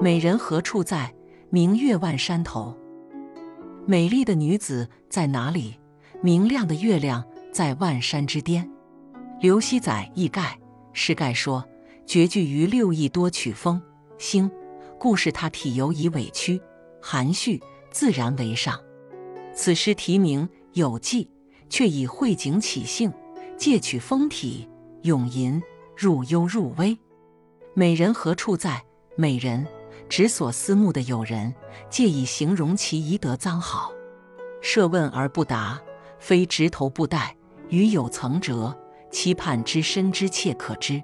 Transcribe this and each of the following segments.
美人何处在？明月万山头。美丽的女子在哪里？明亮的月亮在万山之巅。刘熙载译盖，诗盖说：绝句于六艺多取风星，故事他体犹以委屈含蓄自然为上。此诗题名有记，却以绘景起兴，借取风体，咏吟入幽入微。美人何处在？美人。指所思慕的友人，借以形容其宜得臧好。设问而不答，非直头不待，与有曾折，期盼之深之切可知。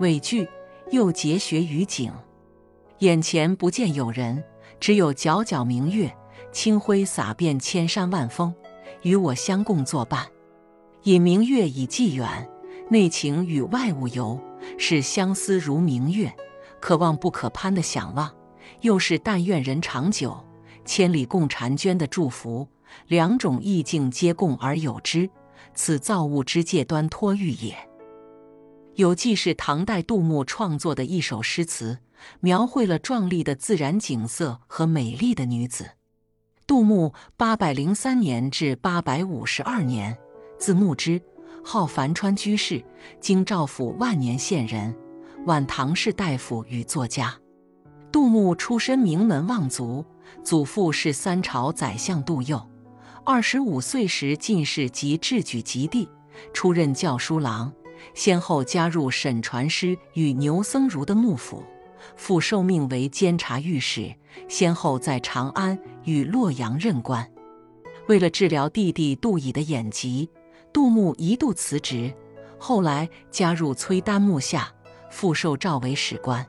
尾句又结学于景，眼前不见友人，只有皎皎明月，清辉洒遍千山万峰，与我相共作伴。引明月以寄远，内情与外物游，是相思如明月。可望不可攀的想望，又是但愿人长久，千里共婵娟的祝福，两种意境皆共而有之，此造物之界端托喻也。有记是唐代杜牧创作的一首诗词，描绘了壮丽的自然景色和美丽的女子。杜牧八百零三年至八百五十二年，字牧之，号樊川居士，京兆府万年县人。晚唐士大夫与作家，杜牧出身名门望族，祖父是三朝宰相杜佑。二十五岁时进士及制举及第，出任教书郎，先后加入沈传师与牛僧孺的幕府。复受命为监察御史，先后在长安与洛阳任官。为了治疗弟弟杜乙的眼疾，杜牧一度辞职，后来加入崔丹幕下。复受召为史官，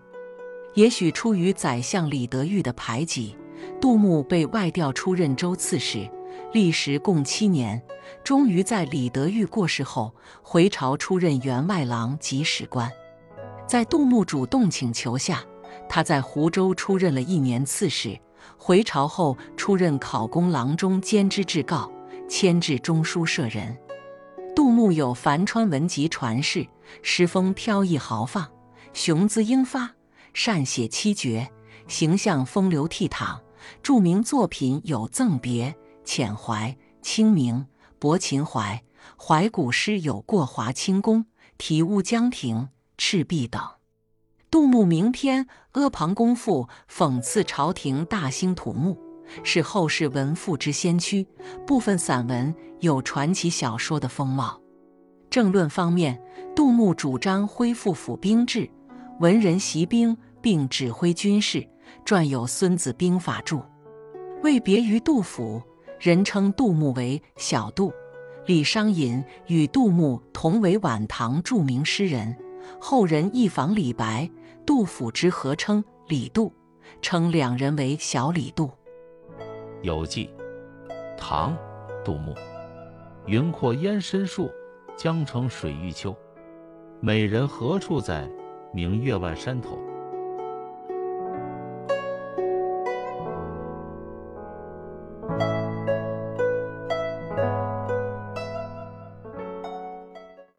也许出于宰相李德裕的排挤，杜牧被外调出任州刺史，历时共七年，终于在李德裕过世后回朝出任员外郎及史官。在杜牧主动请求下，他在湖州出任了一年刺史，回朝后出任考功郎中兼知制告，迁至中书舍人。杜牧有樊川文集传世，诗风飘逸豪放，雄姿英发，善写七绝，形象风流倜傥。著名作品有《赠别》《遣怀》《清明》《泊秦淮》，怀古诗有《过华清宫》《题乌江亭》《赤壁》等。杜牧名篇《阿房宫赋》讽刺朝廷大兴土木，是后世文赋之先驱。部分散文。有传奇小说的风貌。政论方面，杜牧主张恢复府兵制，文人习兵并指挥军事，撰有《孙子兵法注》。为别于杜甫，人称杜牧为小杜。李商隐与杜牧同为晚唐著名诗人，后人忆访李白、杜甫之合称李杜，称两人为小李杜。有记，唐，杜牧。云阔烟深树，江城水欲秋。美人何处在？明月万山头。